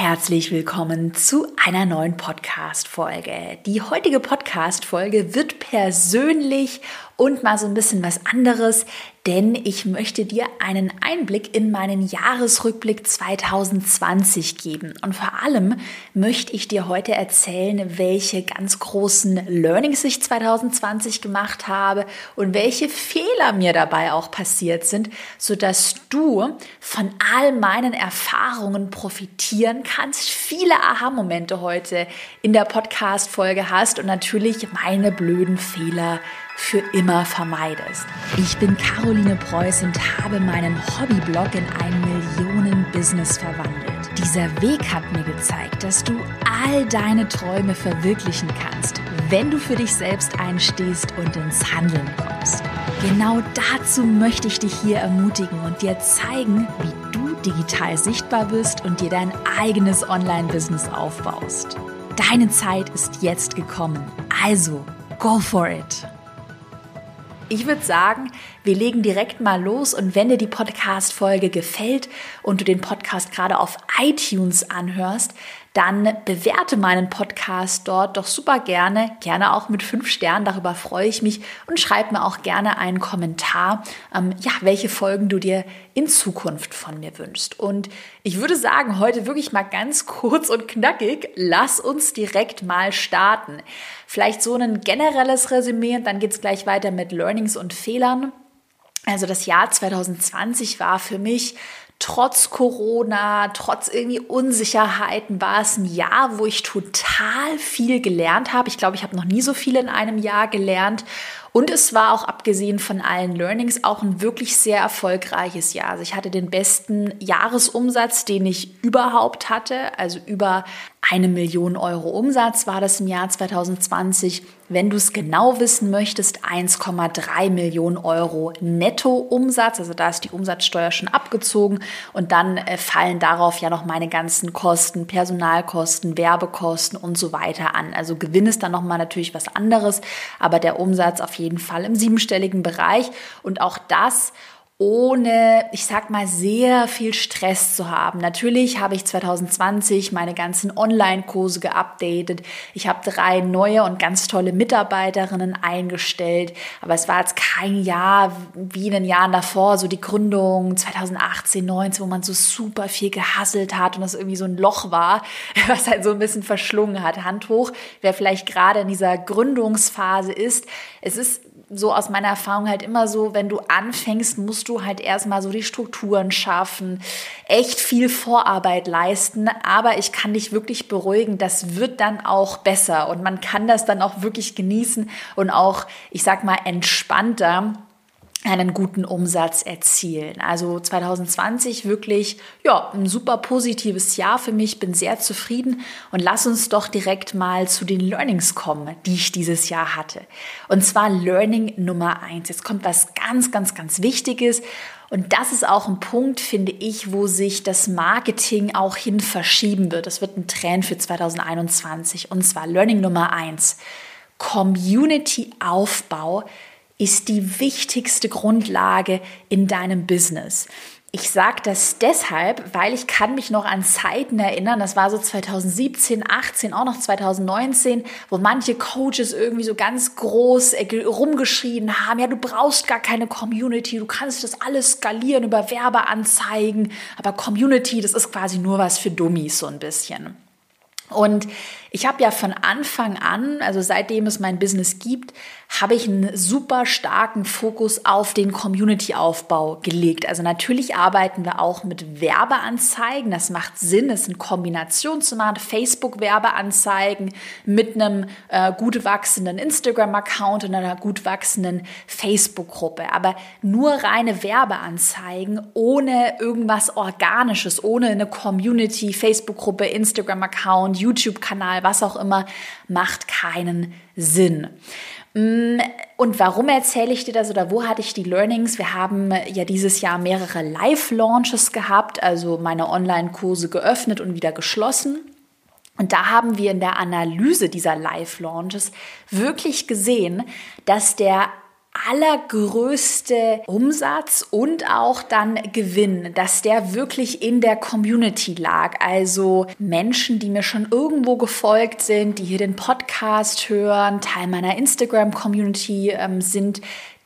Herzlich willkommen zu einer neuen Podcast-Folge. Die heutige Podcast-Folge wird persönlich und mal so ein bisschen was anderes, denn ich möchte dir einen Einblick in meinen Jahresrückblick 2020 geben. Und vor allem möchte ich dir heute erzählen, welche ganz großen Learnings ich 2020 gemacht habe und welche Fehler mir dabei auch passiert sind, sodass du von all meinen Erfahrungen profitieren kannst, viele Aha-Momente heute in der Podcast-Folge hast und natürlich meine blöden Fehler für immer vermeidest. Ich bin Caroline Preuß und habe meinen Hobbyblog in ein Millionen-Business verwandelt. Dieser Weg hat mir gezeigt, dass du all deine Träume verwirklichen kannst, wenn du für dich selbst einstehst und ins Handeln kommst. Genau dazu möchte ich dich hier ermutigen und dir zeigen, wie du digital sichtbar bist und dir dein eigenes Online-Business aufbaust. Deine Zeit ist jetzt gekommen. Also, go for it! Ich würde sagen, wir legen direkt mal los und wenn dir die Podcast-Folge gefällt und du den Podcast gerade auf iTunes anhörst, dann bewerte meinen Podcast dort doch super gerne, gerne auch mit fünf Sternen, darüber freue ich mich und schreib mir auch gerne einen Kommentar, ähm, ja, welche Folgen du dir in Zukunft von mir wünschst. Und ich würde sagen, heute wirklich mal ganz kurz und knackig, lass uns direkt mal starten. Vielleicht so ein generelles Resümee und dann geht es gleich weiter mit Learnings und Fehlern. Also das Jahr 2020 war für mich trotz Corona, trotz irgendwie Unsicherheiten war es ein Jahr, wo ich total viel gelernt habe. Ich glaube, ich habe noch nie so viel in einem Jahr gelernt. Und es war auch abgesehen von allen Learnings auch ein wirklich sehr erfolgreiches Jahr. Also ich hatte den besten Jahresumsatz, den ich überhaupt hatte. Also über eine Million Euro Umsatz war das im Jahr 2020. Wenn du es genau wissen möchtest, 1,3 Millionen Euro Nettoumsatz. Also da ist die Umsatzsteuer schon abgezogen und dann äh, fallen darauf ja noch meine ganzen Kosten, Personalkosten, Werbekosten und so weiter an. Also Gewinn ist dann nochmal natürlich was anderes, aber der Umsatz auf jeden Fall im siebenstelligen Bereich und auch das ohne, ich sag mal, sehr viel Stress zu haben. Natürlich habe ich 2020 meine ganzen Online-Kurse geupdatet. Ich habe drei neue und ganz tolle Mitarbeiterinnen eingestellt. Aber es war jetzt kein Jahr wie in den Jahren davor, so die Gründung 2018, 19, wo man so super viel gehasselt hat und das irgendwie so ein Loch war, was halt so ein bisschen verschlungen hat. Hand hoch, wer vielleicht gerade in dieser Gründungsphase ist. Es ist so aus meiner Erfahrung halt immer so, wenn du anfängst, musst du halt erstmal so die Strukturen schaffen, echt viel Vorarbeit leisten, aber ich kann dich wirklich beruhigen, das wird dann auch besser. Und man kann das dann auch wirklich genießen und auch, ich sag mal, entspannter einen guten Umsatz erzielen. Also 2020 wirklich, ja, ein super positives Jahr für mich, bin sehr zufrieden und lass uns doch direkt mal zu den Learnings kommen, die ich dieses Jahr hatte. Und zwar Learning Nummer eins. Jetzt kommt was ganz, ganz, ganz Wichtiges und das ist auch ein Punkt, finde ich, wo sich das Marketing auch hin verschieben wird. Das wird ein Trend für 2021 und zwar Learning Nummer eins. Community Aufbau ist die wichtigste Grundlage in deinem Business. Ich sage das deshalb, weil ich kann mich noch an Zeiten erinnern, das war so 2017, 18, auch noch 2019, wo manche Coaches irgendwie so ganz groß äh, rumgeschrien haben, ja, du brauchst gar keine Community, du kannst das alles skalieren über Werbeanzeigen, aber Community, das ist quasi nur was für Dummies so ein bisschen. Und ich habe ja von Anfang an, also seitdem es mein Business gibt, habe ich einen super starken Fokus auf den Community-Aufbau gelegt. Also natürlich arbeiten wir auch mit Werbeanzeigen. Das macht Sinn, es in Kombination zu machen. Facebook-Werbeanzeigen mit einem äh, gut wachsenden Instagram-Account und einer gut wachsenden Facebook-Gruppe. Aber nur reine Werbeanzeigen ohne irgendwas Organisches, ohne eine Community, Facebook-Gruppe, Instagram-Account, YouTube-Kanal, was auch immer, macht keinen Sinn. Mm, und warum erzähle ich dir das oder wo hatte ich die Learnings? Wir haben ja dieses Jahr mehrere Live-Launches gehabt, also meine Online-Kurse geöffnet und wieder geschlossen. Und da haben wir in der Analyse dieser Live-Launches wirklich gesehen, dass der allergrößte Umsatz und auch dann Gewinn, dass der wirklich in der Community lag. Also Menschen, die mir schon irgendwo gefolgt sind, die hier den Podcast hören, Teil meiner Instagram-Community ähm, sind,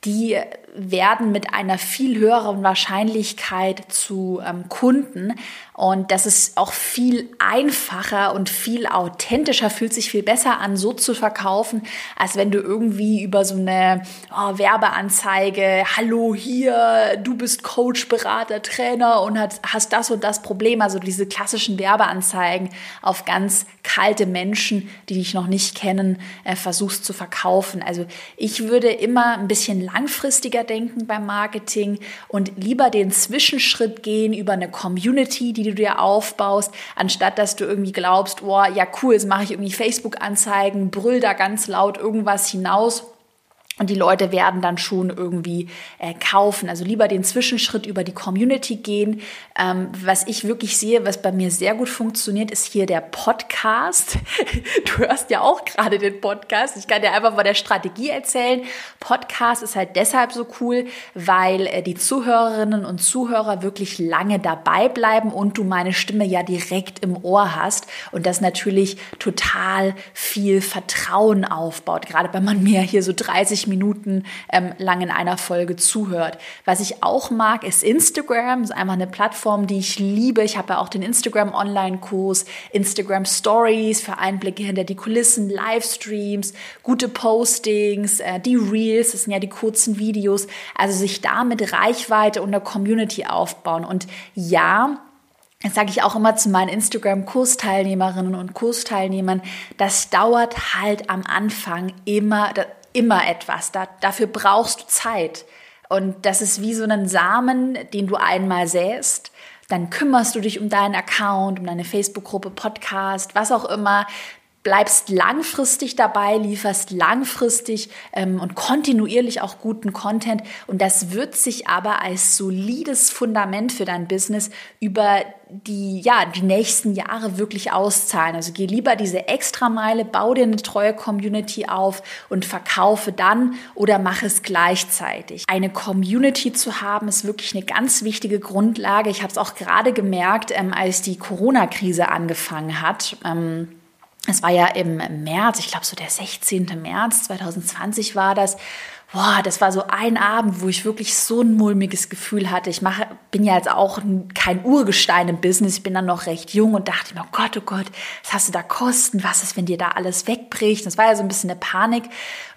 die werden mit einer viel höheren Wahrscheinlichkeit zu ähm, Kunden. Und das ist auch viel einfacher und viel authentischer, fühlt sich viel besser an, so zu verkaufen, als wenn du irgendwie über so eine oh, Werbeanzeige, hallo hier, du bist Coach, Berater, Trainer und hast das und das Problem, also diese klassischen Werbeanzeigen auf ganz kalte Menschen, die dich noch nicht kennen, äh, versuchst zu verkaufen. Also ich würde immer ein bisschen langfristiger denken beim Marketing und lieber den Zwischenschritt gehen über eine Community, die du dir aufbaust, anstatt dass du irgendwie glaubst, oh ja cool, jetzt mache ich irgendwie Facebook-Anzeigen, brüll da ganz laut irgendwas hinaus und die Leute werden dann schon irgendwie äh, kaufen. Also lieber den Zwischenschritt über die Community gehen. Ähm, was ich wirklich sehe, was bei mir sehr gut funktioniert, ist hier der Podcast. Du hörst ja auch gerade den Podcast. Ich kann dir einfach mal der Strategie erzählen. Podcast ist halt deshalb so cool, weil äh, die Zuhörerinnen und Zuhörer wirklich lange dabei bleiben und du meine Stimme ja direkt im Ohr hast und das natürlich total viel Vertrauen aufbaut. Gerade wenn man mir hier so 30 30 Minuten ähm, lang in einer Folge zuhört. Was ich auch mag, ist Instagram. Das ist einfach eine Plattform, die ich liebe. Ich habe ja auch den Instagram Online-Kurs, Instagram Stories für Einblicke hinter die Kulissen, Livestreams, gute Postings, äh, die Reels, das sind ja die kurzen Videos. Also sich da mit Reichweite und der Community aufbauen. Und ja, das sage ich auch immer zu meinen Instagram-Kursteilnehmerinnen und Kursteilnehmern, das dauert halt am Anfang immer, immer etwas. Da, dafür brauchst du Zeit. Und das ist wie so ein Samen, den du einmal säst. Dann kümmerst du dich um deinen Account, um deine Facebook-Gruppe, Podcast, was auch immer bleibst langfristig dabei, lieferst langfristig ähm, und kontinuierlich auch guten Content. Und das wird sich aber als solides Fundament für dein Business über die, ja, die nächsten Jahre wirklich auszahlen. Also geh lieber diese Extrameile, bau dir eine treue Community auf und verkaufe dann oder mach es gleichzeitig. Eine Community zu haben, ist wirklich eine ganz wichtige Grundlage. Ich habe es auch gerade gemerkt, ähm, als die Corona-Krise angefangen hat. Ähm, es war ja im März, ich glaube so der 16. März 2020 war das boah, das war so ein Abend, wo ich wirklich so ein mulmiges Gefühl hatte. Ich mache, bin ja jetzt auch kein Urgestein im Business, ich bin dann noch recht jung und dachte mir, oh Gott, oh Gott, was hast du da Kosten? Was ist, wenn dir da alles wegbricht? Das war ja so ein bisschen eine Panik.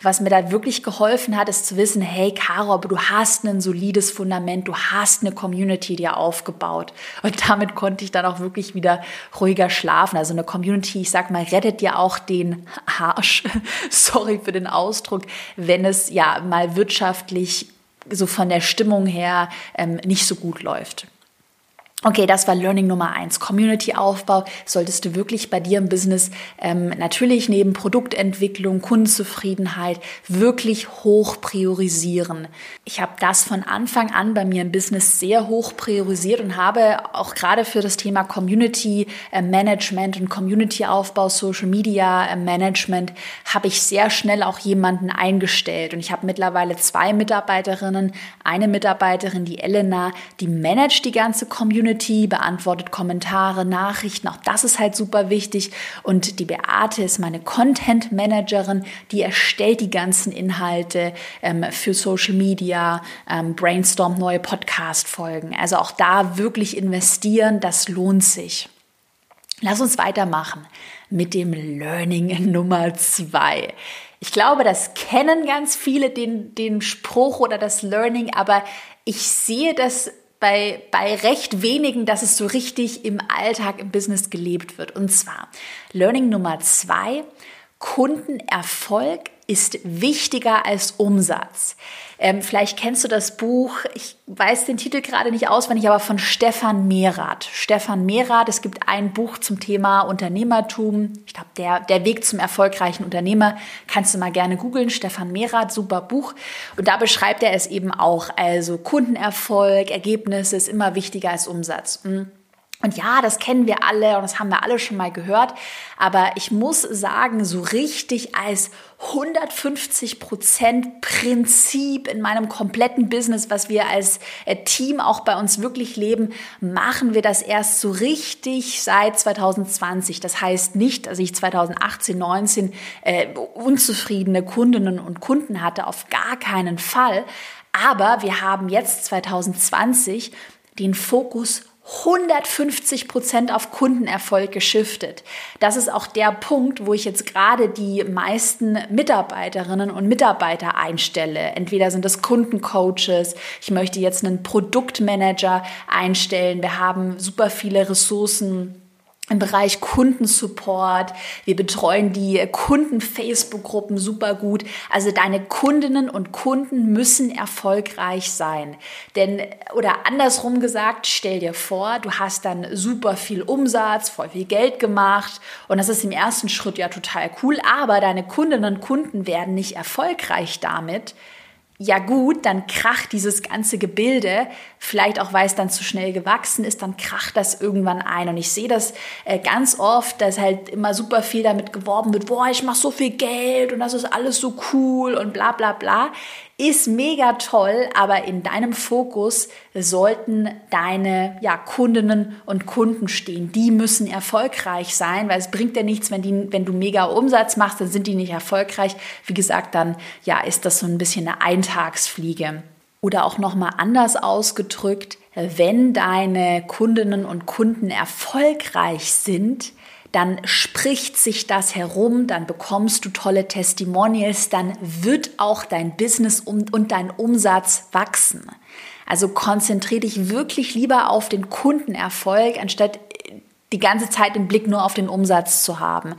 Was mir da wirklich geholfen hat, ist zu wissen, hey Caro, aber du hast ein solides Fundament, du hast eine Community dir aufgebaut. Und damit konnte ich dann auch wirklich wieder ruhiger schlafen. Also eine Community, ich sag mal, rettet ja auch den Arsch. Sorry für den Ausdruck, wenn es ja mal wirtschaftlich so von der Stimmung her ähm, nicht so gut läuft. Okay, das war Learning Nummer eins. Community-Aufbau solltest du wirklich bei dir im Business ähm, natürlich neben Produktentwicklung, Kundenzufriedenheit wirklich hoch priorisieren. Ich habe das von Anfang an bei mir im Business sehr hoch priorisiert und habe auch gerade für das Thema Community äh, Management und Community-Aufbau, Social Media äh, Management, habe ich sehr schnell auch jemanden eingestellt. Und ich habe mittlerweile zwei Mitarbeiterinnen. Eine Mitarbeiterin, die Elena, die managt die ganze Community Community, beantwortet Kommentare, Nachrichten. Auch das ist halt super wichtig. Und die Beate ist meine Content Managerin, die erstellt die ganzen Inhalte ähm, für Social Media, ähm, brainstormt neue Podcast-Folgen. Also auch da wirklich investieren, das lohnt sich. Lass uns weitermachen mit dem Learning Nummer zwei. Ich glaube, das kennen ganz viele, den, den Spruch oder das Learning, aber ich sehe das bei, bei recht wenigen, dass es so richtig im Alltag, im Business gelebt wird. Und zwar Learning Nummer zwei, Kundenerfolg ist wichtiger als Umsatz. Ähm, vielleicht kennst du das Buch, ich weiß den Titel gerade nicht auswendig, aber von Stefan Mehrath. Stefan Mehrath, es gibt ein Buch zum Thema Unternehmertum. Ich glaube, der, der Weg zum erfolgreichen Unternehmer. Kannst du mal gerne googeln. Stefan Mehrath, super Buch. Und da beschreibt er es eben auch. Also Kundenerfolg, Ergebnisse ist immer wichtiger als Umsatz. Hm. Und ja, das kennen wir alle und das haben wir alle schon mal gehört. Aber ich muss sagen, so richtig als 150 Prozent Prinzip in meinem kompletten Business, was wir als äh, Team auch bei uns wirklich leben, machen wir das erst so richtig seit 2020. Das heißt nicht, dass ich 2018, 19 äh, unzufriedene Kundinnen und Kunden hatte, auf gar keinen Fall. Aber wir haben jetzt 2020 den Fokus 150 Prozent auf Kundenerfolg geschiftet. Das ist auch der Punkt, wo ich jetzt gerade die meisten Mitarbeiterinnen und Mitarbeiter einstelle. Entweder sind das Kundencoaches, ich möchte jetzt einen Produktmanager einstellen, wir haben super viele Ressourcen im Bereich Kundensupport. Wir betreuen die Kunden-Facebook-Gruppen super gut. Also deine Kundinnen und Kunden müssen erfolgreich sein. Denn, oder andersrum gesagt, stell dir vor, du hast dann super viel Umsatz, voll viel Geld gemacht und das ist im ersten Schritt ja total cool, aber deine Kundinnen und Kunden werden nicht erfolgreich damit, ja gut, dann kracht dieses ganze Gebilde, vielleicht auch weil es dann zu schnell gewachsen ist, dann kracht das irgendwann ein. Und ich sehe das äh, ganz oft, dass halt immer super viel damit geworben wird, boah, ich mache so viel Geld und das ist alles so cool und bla bla bla ist mega toll, aber in deinem Fokus sollten deine ja, Kundinnen und Kunden stehen. Die müssen erfolgreich sein, weil es bringt dir nichts, wenn, die, wenn du mega Umsatz machst, dann sind die nicht erfolgreich. Wie gesagt, dann ja, ist das so ein bisschen eine Eintagsfliege. Oder auch nochmal anders ausgedrückt, wenn deine Kundinnen und Kunden erfolgreich sind, dann spricht sich das herum, dann bekommst du tolle Testimonials, dann wird auch dein Business und dein Umsatz wachsen. Also konzentriere dich wirklich lieber auf den Kundenerfolg, anstatt die ganze Zeit den Blick nur auf den Umsatz zu haben.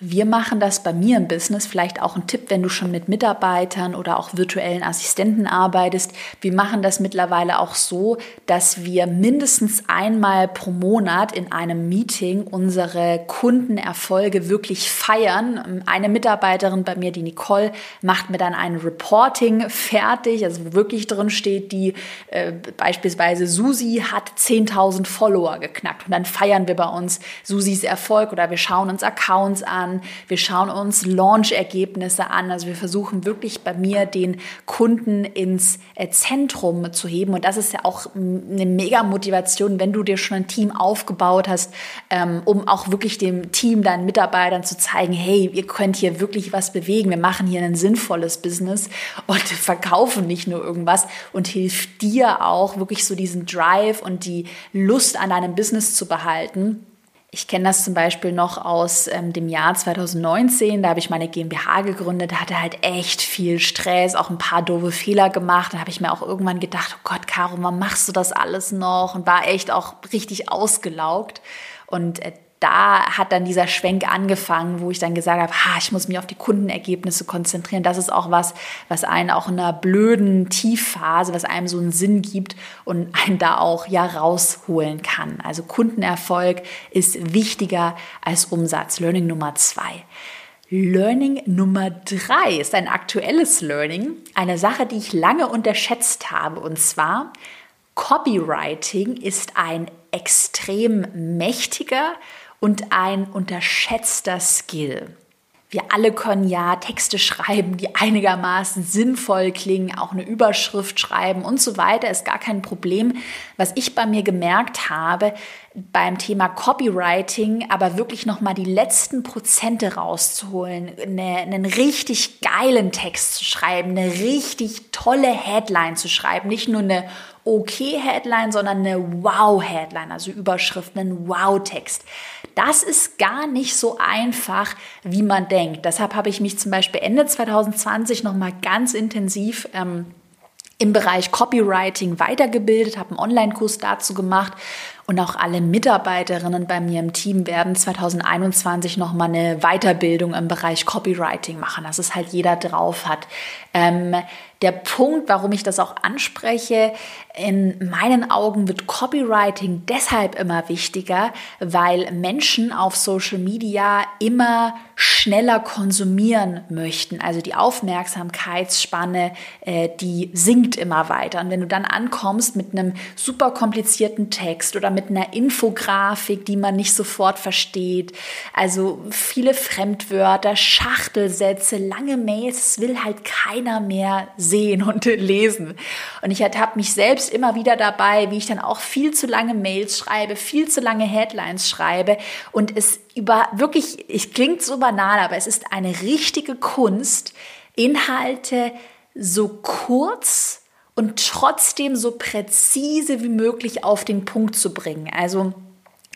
Wir machen das bei mir im Business, vielleicht auch ein Tipp, wenn du schon mit Mitarbeitern oder auch virtuellen Assistenten arbeitest. Wir machen das mittlerweile auch so, dass wir mindestens einmal pro Monat in einem Meeting unsere Kundenerfolge wirklich feiern. Eine Mitarbeiterin bei mir, die Nicole, macht mir dann ein Reporting fertig, also wo wirklich drin steht, die äh, beispielsweise Susi hat 10.000 Follower geknackt und dann feiern wir bei uns Susis Erfolg oder wir schauen uns Accounts an an, wir schauen uns Launch-Ergebnisse an. Also wir versuchen wirklich bei mir den Kunden ins äh, Zentrum zu heben. Und das ist ja auch eine mega Motivation, wenn du dir schon ein Team aufgebaut hast, ähm, um auch wirklich dem Team, deinen Mitarbeitern zu zeigen, hey, ihr könnt hier wirklich was bewegen. Wir machen hier ein sinnvolles Business und verkaufen nicht nur irgendwas und hilft dir auch wirklich so diesen Drive und die Lust an deinem Business zu behalten ich kenne das zum Beispiel noch aus ähm, dem Jahr 2019. Da habe ich meine GmbH gegründet, da hatte halt echt viel Stress, auch ein paar doofe Fehler gemacht. Da habe ich mir auch irgendwann gedacht, oh Gott, Caro, warum machst du das alles noch? Und war echt auch richtig ausgelaugt. Und äh, da hat dann dieser Schwenk angefangen, wo ich dann gesagt habe, ha, ich muss mich auf die Kundenergebnisse konzentrieren. Das ist auch was, was einen auch in einer blöden Tiefphase, was einem so einen Sinn gibt und einen da auch ja rausholen kann. Also Kundenerfolg ist wichtiger als Umsatz. Learning Nummer zwei. Learning Nummer drei ist ein aktuelles Learning, eine Sache, die ich lange unterschätzt habe. Und zwar, Copywriting ist ein extrem mächtiger und ein unterschätzter Skill. Wir alle können ja Texte schreiben, die einigermaßen sinnvoll klingen, auch eine Überschrift schreiben und so weiter, ist gar kein Problem. Was ich bei mir gemerkt habe, beim Thema Copywriting aber wirklich nochmal die letzten Prozente rauszuholen, eine, einen richtig geilen Text zu schreiben, eine richtig tolle Headline zu schreiben, nicht nur eine okay Headline, sondern eine Wow Headline, also Überschrift, einen Wow Text. Das ist gar nicht so einfach, wie man denkt. Deshalb habe ich mich zum Beispiel Ende 2020 nochmal ganz intensiv ähm, im Bereich Copywriting weitergebildet, habe einen Online-Kurs dazu gemacht und auch alle Mitarbeiterinnen bei mir im Team werden 2021 nochmal eine Weiterbildung im Bereich Copywriting machen, dass es halt jeder drauf hat. Ähm, der Punkt, warum ich das auch anspreche, in meinen Augen wird Copywriting deshalb immer wichtiger, weil Menschen auf Social Media immer schneller konsumieren möchten. Also die Aufmerksamkeitsspanne, äh, die sinkt immer weiter. Und wenn du dann ankommst mit einem super komplizierten Text oder mit einer Infografik, die man nicht sofort versteht. Also viele Fremdwörter, Schachtelsätze, lange Mails, das will halt keiner mehr sehen und lesen. Und ich habe mich selbst immer wieder dabei, wie ich dann auch viel zu lange Mails schreibe, viel zu lange Headlines schreibe und es über wirklich, es klingt so banal, aber es ist eine richtige Kunst, Inhalte so kurz und trotzdem so präzise wie möglich auf den Punkt zu bringen. Also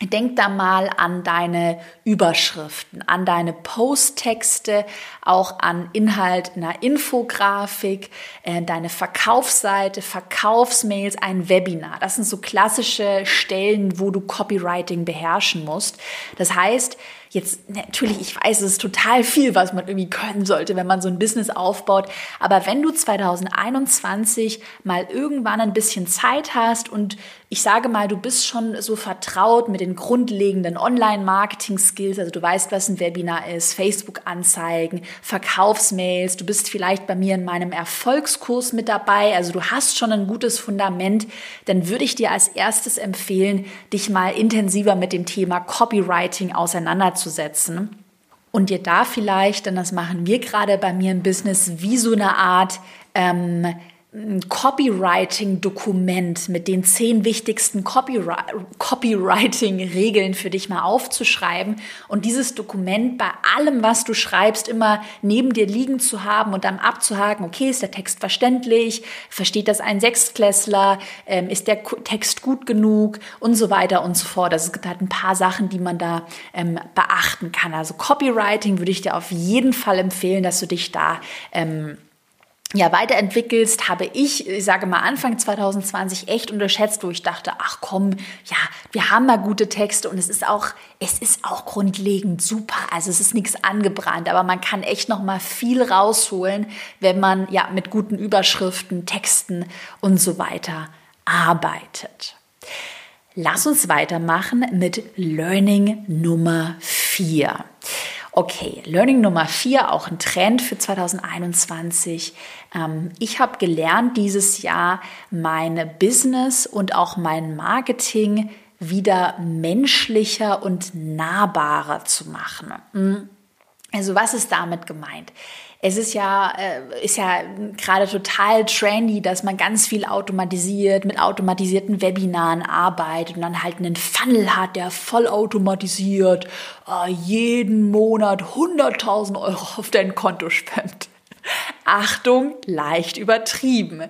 Denk da mal an deine Überschriften, an deine Posttexte, auch an Inhalt einer Infografik, äh, deine Verkaufsseite, Verkaufsmails, ein Webinar. Das sind so klassische Stellen, wo du Copywriting beherrschen musst. Das heißt, Jetzt natürlich, ich weiß, es ist total viel, was man irgendwie können sollte, wenn man so ein Business aufbaut. Aber wenn du 2021 mal irgendwann ein bisschen Zeit hast und ich sage mal, du bist schon so vertraut mit den grundlegenden Online-Marketing-Skills, also du weißt, was ein Webinar ist, Facebook-Anzeigen, Verkaufsmails, du bist vielleicht bei mir in meinem Erfolgskurs mit dabei, also du hast schon ein gutes Fundament, dann würde ich dir als erstes empfehlen, dich mal intensiver mit dem Thema Copywriting auseinanderzusetzen und dir da vielleicht, denn das machen wir gerade bei mir im Business, wie so eine Art ähm, ein Copywriting-Dokument mit den zehn wichtigsten Copywriting-Regeln für dich mal aufzuschreiben und dieses Dokument bei allem, was du schreibst, immer neben dir liegen zu haben und dann abzuhaken, okay, ist der Text verständlich, versteht das ein Sechstklässler, ähm, ist der Text gut genug und so weiter und so fort. Also es gibt halt ein paar Sachen, die man da ähm, beachten kann. Also Copywriting würde ich dir auf jeden Fall empfehlen, dass du dich da ähm, ja, weiterentwickelst, habe ich, ich sage mal Anfang 2020 echt unterschätzt, wo ich dachte, ach komm, ja, wir haben mal gute Texte und es ist auch, es ist auch grundlegend super. Also es ist nichts angebrannt, aber man kann echt noch mal viel rausholen, wenn man ja mit guten Überschriften, Texten und so weiter arbeitet. Lass uns weitermachen mit Learning Nummer 4. Okay, Learning Nummer vier, auch ein Trend für 2021. Ähm, ich habe gelernt, dieses Jahr meine Business und auch mein Marketing wieder menschlicher und nahbarer zu machen. Hm. Also was ist damit gemeint? Es ist ja, äh, ist ja gerade total trendy, dass man ganz viel automatisiert, mit automatisierten Webinaren arbeitet und dann halt einen Funnel hat, der voll automatisiert äh, jeden Monat 100.000 Euro auf dein Konto spendet. Achtung, leicht übertrieben.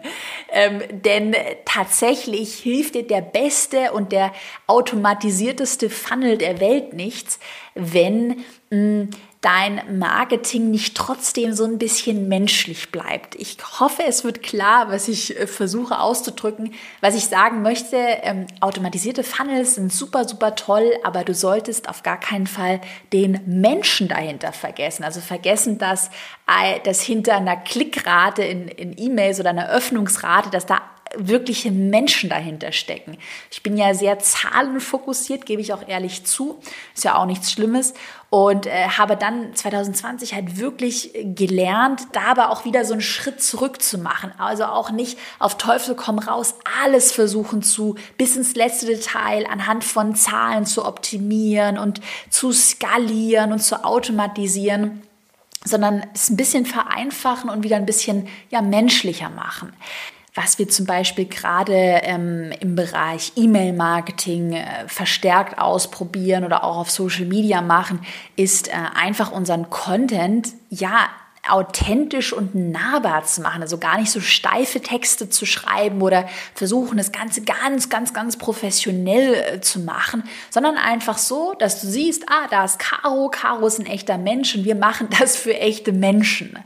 Ähm, denn tatsächlich hilft dir der beste und der automatisierteste Funnel der Welt nichts, wenn mh, dein Marketing nicht trotzdem so ein bisschen menschlich bleibt. Ich hoffe, es wird klar, was ich äh, versuche auszudrücken. Was ich sagen möchte, ähm, automatisierte Funnels sind super, super toll, aber du solltest auf gar keinen Fall den Menschen dahinter vergessen. Also vergessen, dass, dass hinter einer Klickrate in, in E-Mails oder einer Öffnungsrate, dass da wirkliche Menschen dahinter stecken. Ich bin ja sehr zahlenfokussiert, gebe ich auch ehrlich zu. Ist ja auch nichts Schlimmes. Und äh, habe dann 2020 halt wirklich gelernt, da aber auch wieder so einen Schritt zurück zu machen. Also auch nicht auf Teufel komm raus, alles versuchen zu, bis ins letzte Detail anhand von Zahlen zu optimieren und zu skalieren und zu automatisieren sondern es ein bisschen vereinfachen und wieder ein bisschen ja menschlicher machen was wir zum Beispiel gerade ähm, im Bereich E-Mail-Marketing äh, verstärkt ausprobieren oder auch auf Social Media machen, ist äh, einfach unseren Content ja authentisch und nahbar zu machen, also gar nicht so steife Texte zu schreiben oder versuchen, das Ganze ganz, ganz, ganz professionell äh, zu machen, sondern einfach so, dass du siehst, ah, da ist Caro, Caro ist ein echter Mensch und wir machen das für echte Menschen.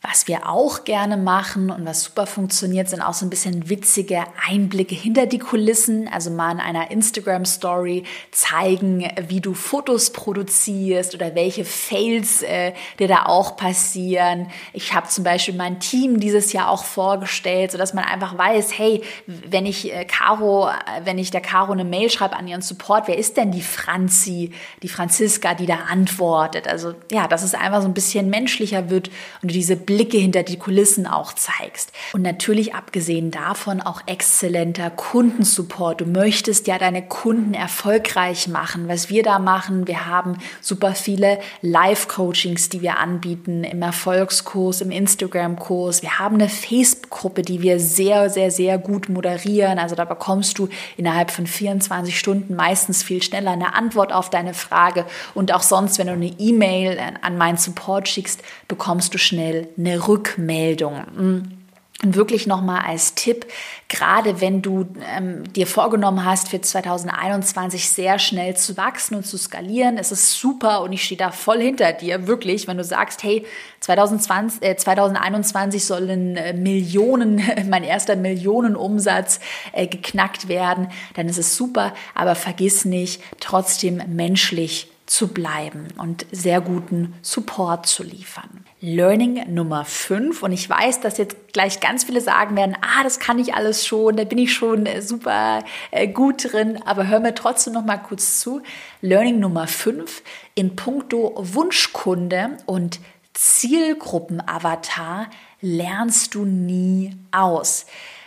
Was wir auch gerne machen und was super funktioniert, sind auch so ein bisschen witzige Einblicke hinter die Kulissen. Also mal in einer Instagram-Story zeigen, wie du Fotos produzierst oder welche Fails äh, dir da auch passieren. Ich habe zum Beispiel mein Team dieses Jahr auch vorgestellt, sodass man einfach weiß, hey, wenn ich äh, Caro, äh, wenn ich der Caro eine Mail schreibe an ihren Support, wer ist denn die Franzi, die Franziska, die da antwortet? Also ja, dass es einfach so ein bisschen menschlicher wird und diese Blicke hinter die Kulissen auch zeigst. Und natürlich abgesehen davon auch exzellenter Kundensupport. Du möchtest ja deine Kunden erfolgreich machen. Was wir da machen, wir haben super viele Live-Coachings, die wir anbieten im Erfolgskurs, im Instagram-Kurs. Wir haben eine Facebook-Gruppe, die wir sehr, sehr, sehr gut moderieren. Also da bekommst du innerhalb von 24 Stunden meistens viel schneller eine Antwort auf deine Frage. Und auch sonst, wenn du eine E-Mail an meinen Support schickst, bekommst du schnell eine Rückmeldung. Mm. Und wirklich nochmal als Tipp, gerade wenn du ähm, dir vorgenommen hast, für 2021 sehr schnell zu wachsen und zu skalieren, ist es super und ich stehe da voll hinter dir, wirklich, wenn du sagst, hey, 2020, äh, 2021 sollen äh, Millionen, mein erster Millionenumsatz äh, geknackt werden, dann ist es super, aber vergiss nicht, trotzdem menschlich zu bleiben und sehr guten Support zu liefern. Learning Nummer 5 und ich weiß, dass jetzt gleich ganz viele sagen werden, ah, das kann ich alles schon, da bin ich schon äh, super äh, gut drin, aber hör mir trotzdem noch mal kurz zu. Learning Nummer 5 in puncto Wunschkunde und Zielgruppenavatar lernst du nie aus.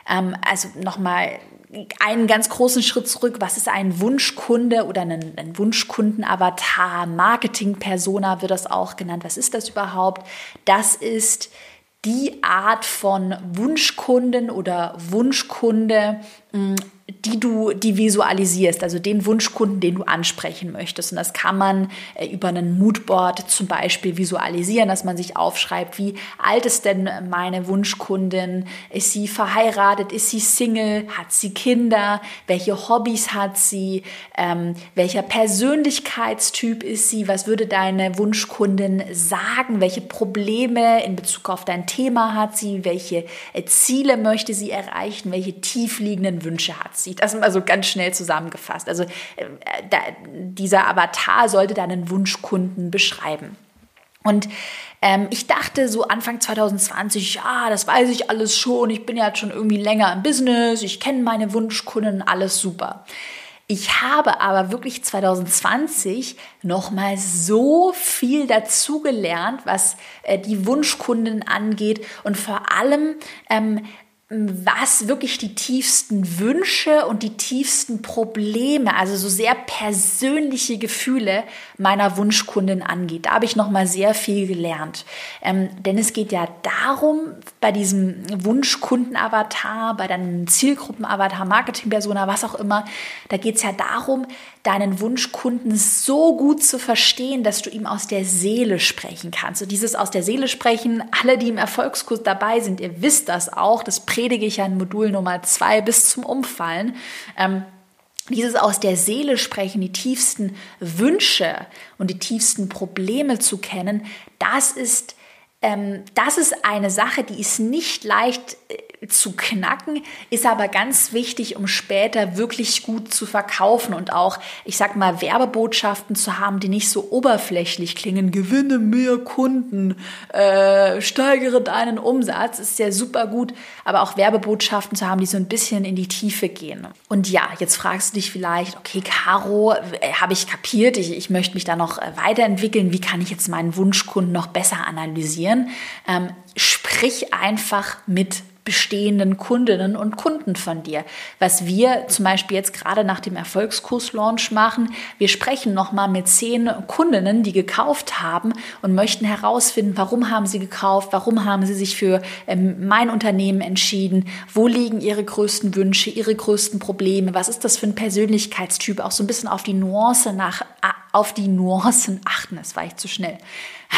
Ähm, also nochmal einen ganz großen Schritt zurück. Was ist ein Wunschkunde oder ein, ein Wunschkunden-Avatar? Marketing-Persona wird das auch genannt. Was ist das überhaupt? Das ist die Art von Wunschkunden oder Wunschkunde, mm, die du die visualisierst, also den Wunschkunden, den du ansprechen möchtest. Und das kann man äh, über einen Moodboard zum Beispiel visualisieren, dass man sich aufschreibt, wie alt ist denn meine Wunschkundin? Ist sie verheiratet? Ist sie Single? Hat sie Kinder? Welche Hobbys hat sie? Ähm, welcher Persönlichkeitstyp ist sie? Was würde deine Wunschkundin sagen? Welche Probleme in Bezug auf dein Thema hat sie? Welche äh, Ziele möchte sie erreichen? Welche tiefliegenden Wünsche hat sie? Sieht. Das mal so ganz schnell zusammengefasst. Also äh, da, dieser Avatar sollte deinen Wunschkunden beschreiben. Und ähm, ich dachte so Anfang 2020, ja, das weiß ich alles schon, ich bin ja schon irgendwie länger im Business, ich kenne meine Wunschkunden, alles super. Ich habe aber wirklich 2020 nochmal so viel dazugelernt, was äh, die Wunschkunden angeht und vor allem ähm, was wirklich die tiefsten Wünsche und die tiefsten Probleme, also so sehr persönliche Gefühle meiner Wunschkundin angeht. Da habe ich noch mal sehr viel gelernt, ähm, denn es geht ja darum, bei diesem Wunschkunden-Avatar, bei deinem Zielgruppen-Avatar, Marketing-Persona, was auch immer, da geht es ja darum, deinen Wunschkunden so gut zu verstehen, dass du ihm aus der Seele sprechen kannst. Und dieses aus der Seele sprechen, alle, die im Erfolgskurs dabei sind, ihr wisst das auch, das predige ich ja in Modul Nummer zwei bis zum Umfallen. Ähm, dieses aus der Seele sprechen, die tiefsten Wünsche und die tiefsten Probleme zu kennen, das ist, ähm, das ist eine Sache, die ist nicht leicht äh, zu knacken, ist aber ganz wichtig, um später wirklich gut zu verkaufen und auch, ich sag mal, Werbebotschaften zu haben, die nicht so oberflächlich klingen. Gewinne mehr Kunden, äh, steigere deinen Umsatz, ist ja super gut, aber auch Werbebotschaften zu haben, die so ein bisschen in die Tiefe gehen. Und ja, jetzt fragst du dich vielleicht, okay, Caro, äh, habe ich kapiert, ich, ich möchte mich da noch äh, weiterentwickeln, wie kann ich jetzt meinen Wunschkunden noch besser analysieren? Ähm, sprich einfach mit bestehenden Kundinnen und Kunden von dir. Was wir zum Beispiel jetzt gerade nach dem Erfolgskurs-Launch machen, wir sprechen nochmal mit zehn Kundinnen, die gekauft haben und möchten herausfinden, warum haben sie gekauft, warum haben sie sich für ähm, mein Unternehmen entschieden, wo liegen ihre größten Wünsche, ihre größten Probleme, was ist das für ein Persönlichkeitstyp, auch so ein bisschen auf die Nuance nach, auf die Nuancen achten, das war ich zu schnell.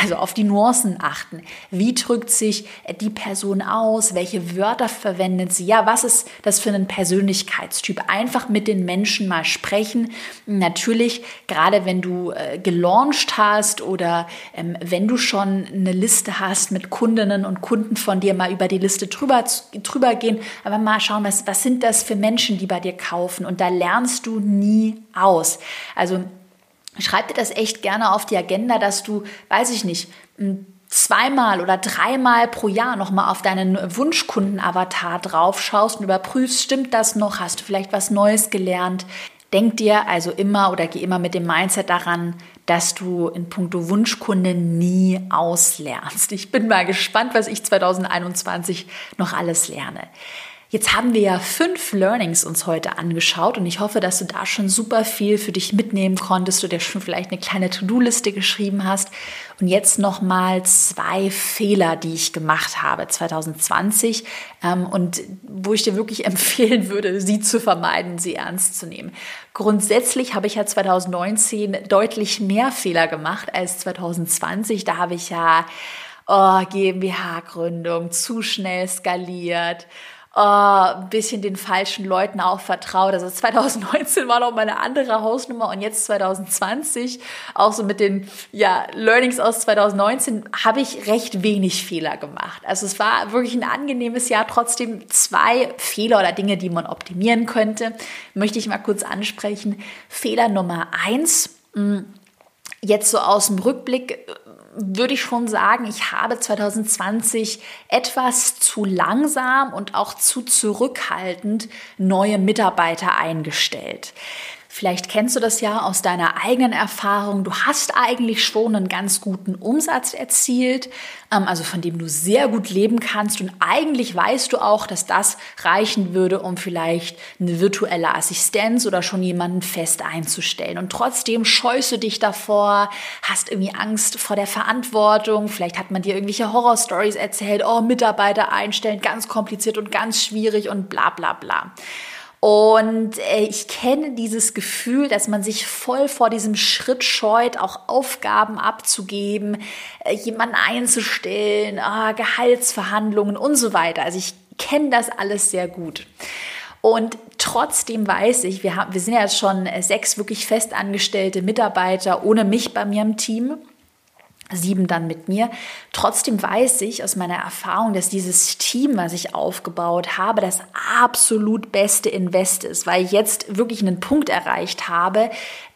Also auf die Nuancen achten. Wie drückt sich die Person aus? Welche Wörter verwendet sie? Ja, was ist das für ein Persönlichkeitstyp? Einfach mit den Menschen mal sprechen. Natürlich, gerade wenn du äh, gelauncht hast oder ähm, wenn du schon eine Liste hast mit Kundinnen und Kunden von dir, mal über die Liste drüber, drüber gehen, aber mal schauen, was, was sind das für Menschen, die bei dir kaufen? Und da lernst du nie aus. Also schreib dir das echt gerne auf die Agenda, dass du, weiß ich nicht, zweimal oder dreimal pro Jahr nochmal auf deinen Wunschkunden-Avatar drauf schaust und überprüfst, stimmt das noch? Hast du vielleicht was Neues gelernt? Denk dir also immer oder geh immer mit dem Mindset daran, dass du in puncto Wunschkunde nie auslernst. Ich bin mal gespannt, was ich 2021 noch alles lerne. Jetzt haben wir ja fünf Learnings uns heute angeschaut und ich hoffe, dass du da schon super viel für dich mitnehmen konntest, du dir schon vielleicht eine kleine To-Do-Liste geschrieben hast. Und jetzt nochmal zwei Fehler, die ich gemacht habe 2020 ähm, und wo ich dir wirklich empfehlen würde, sie zu vermeiden, sie ernst zu nehmen. Grundsätzlich habe ich ja 2019 deutlich mehr Fehler gemacht als 2020. Da habe ich ja oh, GmbH-Gründung zu schnell skaliert äh, ein bisschen den falschen Leuten auch vertraut. Also 2019 war noch mal eine andere Hausnummer und jetzt 2020, auch so mit den ja, Learnings aus 2019, habe ich recht wenig Fehler gemacht. Also es war wirklich ein angenehmes Jahr, trotzdem zwei Fehler oder Dinge, die man optimieren könnte, möchte ich mal kurz ansprechen. Fehler Nummer eins, hm, jetzt so aus dem Rückblick würde ich schon sagen, ich habe 2020 etwas zu langsam und auch zu zurückhaltend neue Mitarbeiter eingestellt. Vielleicht kennst du das ja aus deiner eigenen Erfahrung. Du hast eigentlich schon einen ganz guten Umsatz erzielt, ähm, also von dem du sehr gut leben kannst. Und eigentlich weißt du auch, dass das reichen würde, um vielleicht eine virtuelle Assistenz oder schon jemanden fest einzustellen. Und trotzdem scheust du dich davor, hast irgendwie Angst vor der Verantwortung. Vielleicht hat man dir irgendwelche Horrorstories erzählt. Oh, Mitarbeiter einstellen, ganz kompliziert und ganz schwierig und bla bla bla. Und äh, ich kenne dieses Gefühl, dass man sich voll vor diesem Schritt scheut, auch Aufgaben abzugeben, äh, jemanden einzustellen, ah, Gehaltsverhandlungen und so weiter. Also ich kenne das alles sehr gut. Und trotzdem weiß ich, wir, haben, wir sind ja jetzt schon sechs wirklich festangestellte Mitarbeiter ohne mich bei mir im Team sieben dann mit mir. Trotzdem weiß ich aus meiner Erfahrung, dass dieses Team, was ich aufgebaut habe, das absolut beste Invest ist, weil ich jetzt wirklich einen Punkt erreicht habe,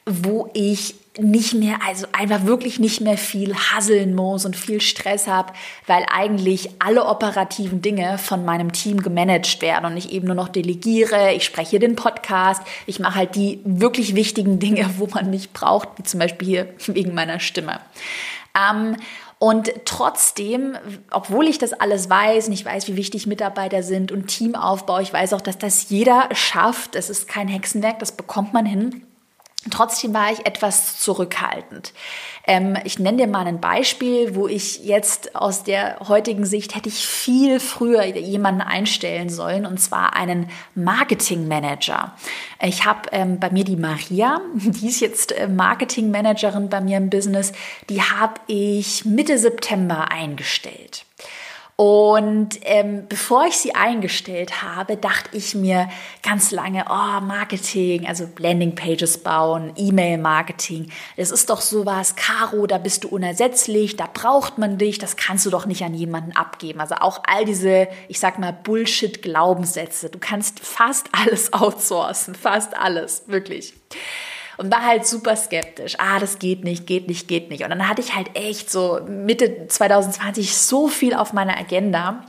wo ich nicht mehr, also einfach wirklich nicht mehr viel hasseln muss und viel Stress habe, weil eigentlich alle operativen Dinge von meinem Team gemanagt werden und ich eben nur noch delegiere, ich spreche den Podcast, ich mache halt die wirklich wichtigen Dinge, wo man mich braucht, wie zum Beispiel hier wegen meiner Stimme. Ähm, und trotzdem, obwohl ich das alles weiß und ich weiß, wie wichtig Mitarbeiter sind und Teamaufbau, ich weiß auch, dass das jeder schafft. Das ist kein Hexenwerk, das bekommt man hin. Trotzdem war ich etwas zurückhaltend. Ähm, ich nenne dir mal ein Beispiel, wo ich jetzt aus der heutigen Sicht hätte ich viel früher jemanden einstellen sollen, und zwar einen Marketingmanager. Ich habe ähm, bei mir die Maria, die ist jetzt äh, Marketingmanagerin bei mir im Business, die habe ich Mitte September eingestellt. Und ähm, bevor ich sie eingestellt habe, dachte ich mir ganz lange, oh, Marketing, also Landingpages bauen, E-Mail-Marketing, das ist doch sowas, Caro, da bist du unersetzlich, da braucht man dich, das kannst du doch nicht an jemanden abgeben. Also auch all diese, ich sag mal, Bullshit-Glaubenssätze. Du kannst fast alles outsourcen, fast alles, wirklich und war halt super skeptisch. Ah, das geht nicht, geht nicht, geht nicht. Und dann hatte ich halt echt so Mitte 2020 so viel auf meiner Agenda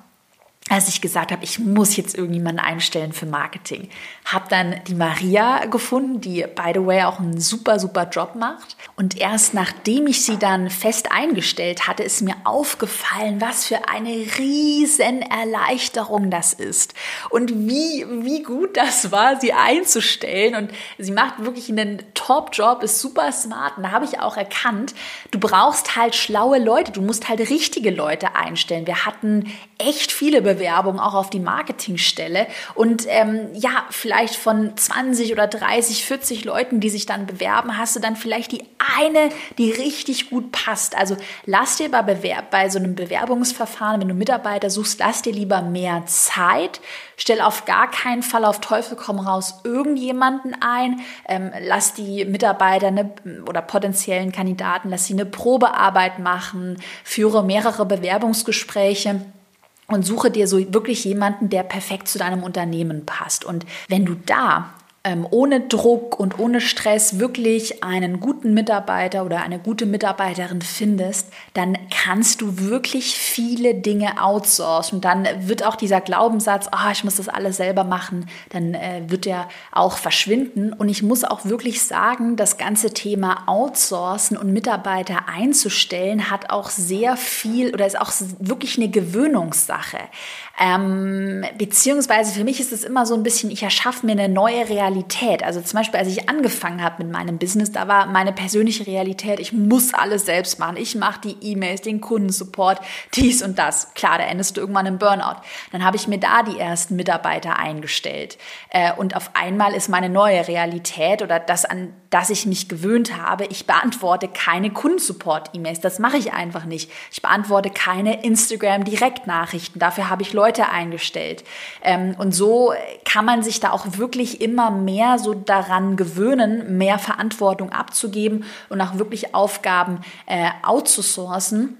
als ich gesagt habe, ich muss jetzt irgendjemanden einstellen für Marketing. Habe dann die Maria gefunden, die, by the way, auch einen super, super Job macht. Und erst nachdem ich sie dann fest eingestellt hatte, ist mir aufgefallen, was für eine riesen Erleichterung das ist. Und wie, wie gut das war, sie einzustellen. Und sie macht wirklich einen Top-Job, ist super smart. Und da habe ich auch erkannt, du brauchst halt schlaue Leute. Du musst halt richtige Leute einstellen. Wir hatten echt viele Bewerbungen Bewerbung auch auf die Marketingstelle. Und ähm, ja, vielleicht von 20 oder 30, 40 Leuten, die sich dann bewerben, hast du dann vielleicht die eine, die richtig gut passt. Also lass dir bei, Bewerb, bei so einem Bewerbungsverfahren, wenn du Mitarbeiter suchst, lass dir lieber mehr Zeit. Stell auf gar keinen Fall auf Teufel komm raus irgendjemanden ein. Ähm, lass die Mitarbeiter eine, oder potenziellen Kandidaten, lass sie eine Probearbeit machen, führe mehrere Bewerbungsgespräche und suche dir so wirklich jemanden, der perfekt zu deinem Unternehmen passt. Und wenn du da ähm, ohne Druck und ohne Stress wirklich einen guten Mitarbeiter oder eine gute Mitarbeiterin findest, dann kannst du wirklich viele Dinge outsourcen. Dann wird auch dieser Glaubenssatz, oh, ich muss das alles selber machen, dann äh, wird er auch verschwinden. Und ich muss auch wirklich sagen, das ganze Thema Outsourcen und Mitarbeiter einzustellen hat auch sehr viel oder ist auch wirklich eine Gewöhnungssache. Ähm, beziehungsweise für mich ist es immer so ein bisschen, ich erschaffe mir eine neue Realität. Also zum Beispiel, als ich angefangen habe mit meinem Business, da war meine persönliche Realität, ich muss alles selbst machen. Ich mache die E-Mails, den Kundensupport, dies und das. Klar, da endest du irgendwann im Burnout. Dann habe ich mir da die ersten Mitarbeiter eingestellt. Äh, und auf einmal ist meine neue Realität oder das, an das ich mich gewöhnt habe, ich beantworte keine Kundensupport-E-Mails. Das mache ich einfach nicht. Ich beantworte keine Instagram-Direktnachrichten. Dafür habe ich Leute Leute eingestellt. Ähm, und so kann man sich da auch wirklich immer mehr so daran gewöhnen, mehr Verantwortung abzugeben und auch wirklich Aufgaben äh, outzusourcen.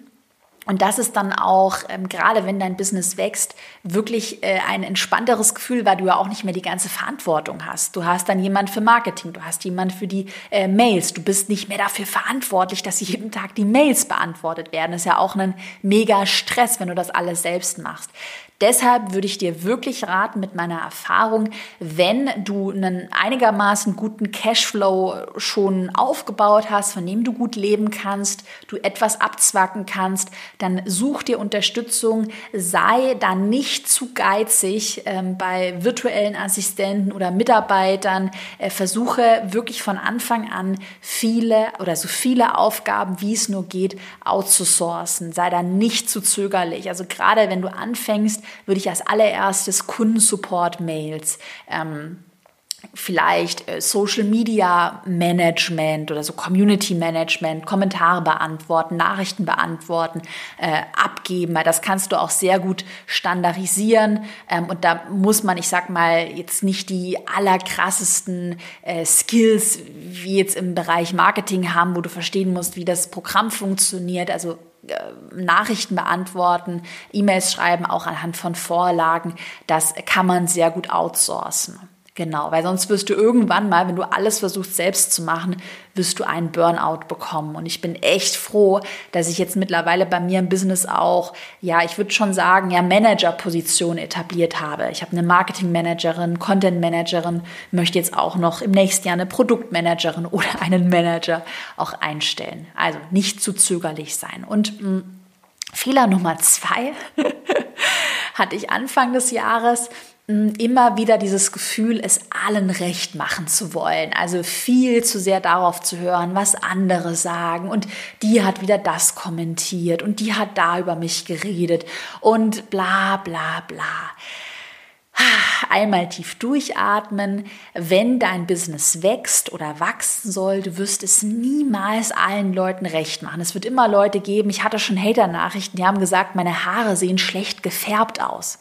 Und das ist dann auch, ähm, gerade wenn dein Business wächst, wirklich äh, ein entspannteres Gefühl, weil du ja auch nicht mehr die ganze Verantwortung hast. Du hast dann jemand für Marketing, du hast jemand für die äh, Mails, du bist nicht mehr dafür verantwortlich, dass jeden Tag die Mails beantwortet werden. Das ist ja auch ein mega Stress, wenn du das alles selbst machst. Deshalb würde ich dir wirklich raten mit meiner Erfahrung, wenn du einen einigermaßen guten Cashflow schon aufgebaut hast, von dem du gut leben kannst, du etwas abzwacken kannst, dann such dir Unterstützung, sei da nicht zu geizig ähm, bei virtuellen Assistenten oder Mitarbeitern, äh, versuche wirklich von Anfang an viele oder so viele Aufgaben, wie es nur geht, outzusourcen, sei da nicht zu zögerlich. Also gerade wenn du anfängst, würde ich als allererstes Kundensupport-Mails, ähm, vielleicht äh, Social Media Management oder so Community Management, Kommentare beantworten, Nachrichten beantworten, äh, abgeben. Das kannst du auch sehr gut standardisieren. Ähm, und da muss man, ich sag mal, jetzt nicht die allerkrassesten äh, Skills wie jetzt im Bereich Marketing haben, wo du verstehen musst, wie das Programm funktioniert. Also Nachrichten beantworten, E-Mails schreiben, auch anhand von Vorlagen, das kann man sehr gut outsourcen. Genau, weil sonst wirst du irgendwann mal, wenn du alles versuchst selbst zu machen, wirst du einen Burnout bekommen. Und ich bin echt froh, dass ich jetzt mittlerweile bei mir im Business auch, ja, ich würde schon sagen, ja, Managerposition etabliert habe. Ich habe eine Marketingmanagerin, Content-Managerin, möchte jetzt auch noch im nächsten Jahr eine Produktmanagerin oder einen Manager auch einstellen. Also nicht zu zögerlich sein. Und mh, mm, Fehler Nummer zwei hatte ich Anfang des Jahres immer wieder dieses Gefühl, es allen recht machen zu wollen. Also viel zu sehr darauf zu hören, was andere sagen. Und die hat wieder das kommentiert und die hat da über mich geredet und bla bla bla. Einmal tief durchatmen. Wenn dein Business wächst oder wachsen soll, du wirst es niemals allen Leuten recht machen. Es wird immer Leute geben, ich hatte schon Hater-Nachrichten, die haben gesagt, meine Haare sehen schlecht gefärbt aus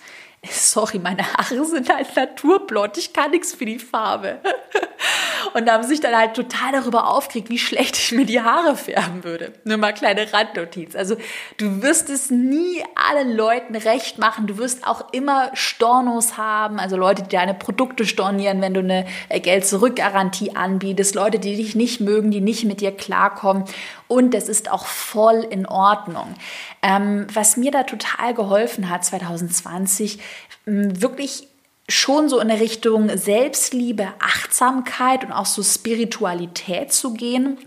sorry, meine Haare sind halt naturblond, ich kann nichts für die Farbe. Und haben sich dann halt total darüber aufgeregt, wie schlecht ich mir die Haare färben würde. Nur mal kleine Randnotiz. Also du wirst es nie allen Leuten recht machen. Du wirst auch immer Stornos haben, also Leute, die deine Produkte stornieren, wenn du eine äh, Geld-Zurück-Garantie anbietest, Leute, die dich nicht mögen, die nicht mit dir klarkommen. Und das ist auch voll in Ordnung. Ähm, was mir da total geholfen hat 2020, wirklich schon so in Richtung Selbstliebe, Achtsamkeit und auch so Spiritualität zu gehen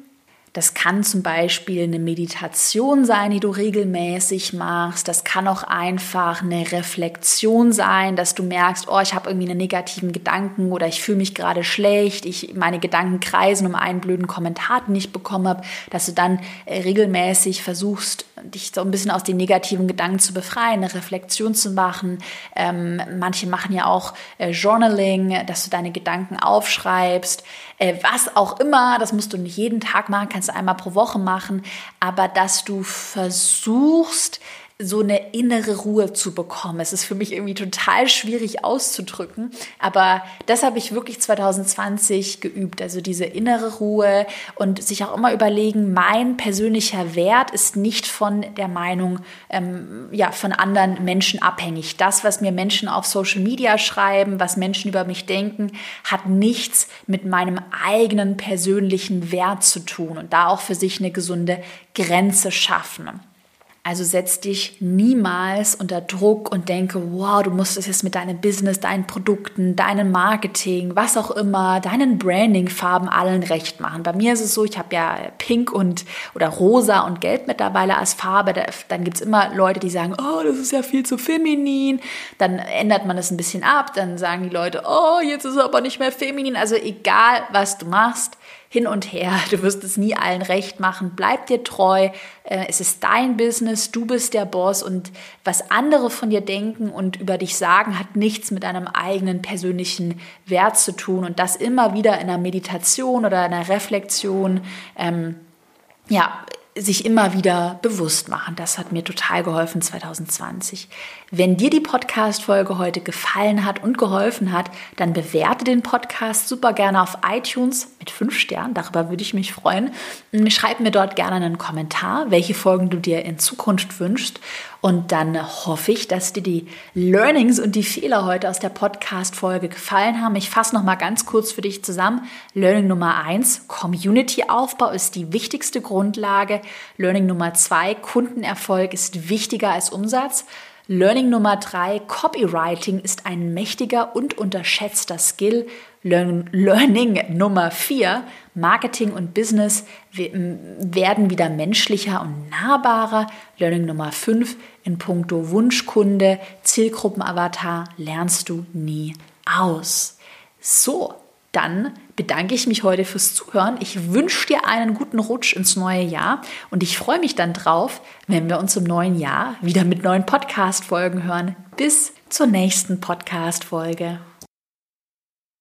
das kann zum Beispiel eine Meditation sein, die du regelmäßig machst. Das kann auch einfach eine Reflexion sein, dass du merkst, oh, ich habe irgendwie einen negativen Gedanken oder ich fühle mich gerade schlecht, ich meine Gedanken kreisen um einen blöden Kommentar, den ich bekommen habe, dass du dann äh, regelmäßig versuchst, dich so ein bisschen aus den negativen Gedanken zu befreien, eine Reflexion zu machen. Ähm, manche machen ja auch äh, Journaling, dass du deine Gedanken aufschreibst. Äh, was auch immer, das musst du nicht jeden Tag machen, kannst du einmal pro Woche machen, aber dass du versuchst, so eine innere Ruhe zu bekommen. Es ist für mich irgendwie total schwierig auszudrücken, aber das habe ich wirklich 2020 geübt. Also diese innere Ruhe und sich auch immer überlegen, mein persönlicher Wert ist nicht von der Meinung ähm, ja, von anderen Menschen abhängig. Das, was mir Menschen auf Social Media schreiben, was Menschen über mich denken, hat nichts mit meinem eigenen persönlichen Wert zu tun und da auch für sich eine gesunde Grenze schaffen. Also setz dich niemals unter Druck und denke, wow, du musst es jetzt mit deinem Business, deinen Produkten, deinem Marketing, was auch immer, deinen Branding-Farben allen recht machen. Bei mir ist es so, ich habe ja Pink und oder Rosa und Gelb mittlerweile als Farbe. Dann gibt es immer Leute, die sagen, oh, das ist ja viel zu feminin. Dann ändert man das ein bisschen ab. Dann sagen die Leute, oh, jetzt ist es aber nicht mehr feminin. Also egal, was du machst, hin und her. Du wirst es nie allen recht machen. Bleib dir treu. Äh, es ist dein Business. Du bist der Boss. Und was andere von dir denken und über dich sagen, hat nichts mit deinem eigenen persönlichen Wert zu tun. Und das immer wieder in einer Meditation oder einer Reflexion. Ähm, ja, sich immer wieder bewusst machen. Das hat mir total geholfen 2020. Wenn dir die Podcast-Folge heute gefallen hat und geholfen hat, dann bewerte den Podcast super gerne auf iTunes mit fünf Sternen. Darüber würde ich mich freuen. Schreib mir dort gerne einen Kommentar, welche Folgen du dir in Zukunft wünschst. Und dann hoffe ich, dass dir die Learnings und die Fehler heute aus der Podcast-Folge gefallen haben. Ich fasse noch mal ganz kurz für dich zusammen. Learning Nummer eins: Community-Aufbau ist die wichtigste Grundlage. Learning Nummer zwei: Kundenerfolg ist wichtiger als Umsatz. Learning Nummer drei: Copywriting ist ein mächtiger und unterschätzter Skill. Learning Nummer vier: Marketing und Business werden wieder menschlicher und nahbarer. Learning Nummer fünf: In puncto Wunschkunde, Zielgruppenavatar lernst du nie aus. So, dann bedanke ich mich heute fürs Zuhören. Ich wünsche dir einen guten Rutsch ins neue Jahr und ich freue mich dann drauf, wenn wir uns im neuen Jahr wieder mit neuen Podcast-Folgen hören. Bis zur nächsten Podcast-Folge.